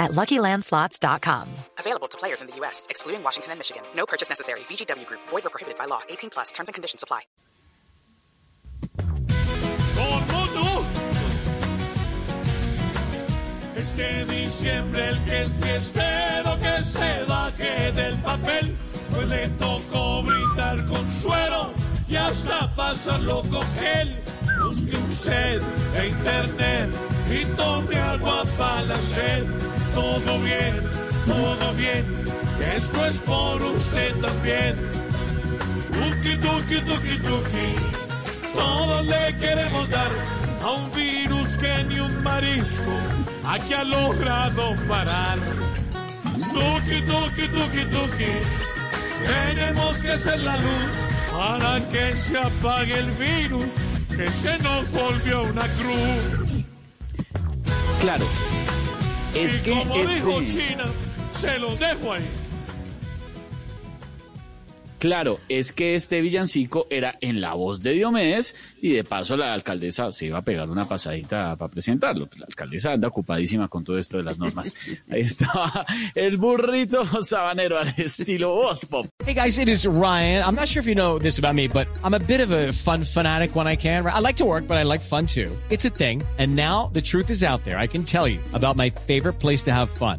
at LuckyLandSlots.com. Available to players in the U.S., excluding Washington and Michigan. No purchase necessary. VGW Group. Void or prohibited by law. 18 plus. Terms and conditions apply. Con mucho Este diciembre el que es fiestero que se baje del papel, pues le tocó brindar con suero y hasta pasarlo con gel. Busque un set de internet y tome agua para la sed. Todo bien, todo bien, esto es por usted también. Tuki, tuki, tuki, tuki. Todos le queremos dar a un virus que ni un marisco aquí ha logrado parar. Tuki, tuki, tuki, tuki. Tenemos que ser la luz para que se apague el virus que se nos volvió una cruz. Claro. Es y que como dijo China, se lo dejo ahí. Claro, es que este villancico era en la voz de Diomedes y de paso la alcaldesa se iba a pegar una pasadita para presentarlo. La alcaldesa anda ocupadísima con todo esto de las normas. Ahí estaba el burrito sabanero al estilo voz pop. Hey guys, it is Ryan. I'm not sure if you know this about me, but I'm a bit of a fun fanatic when I can. I like to work, but I like fun too. It's a thing. And now the truth is out there. I can tell you about my favorite place to have fun.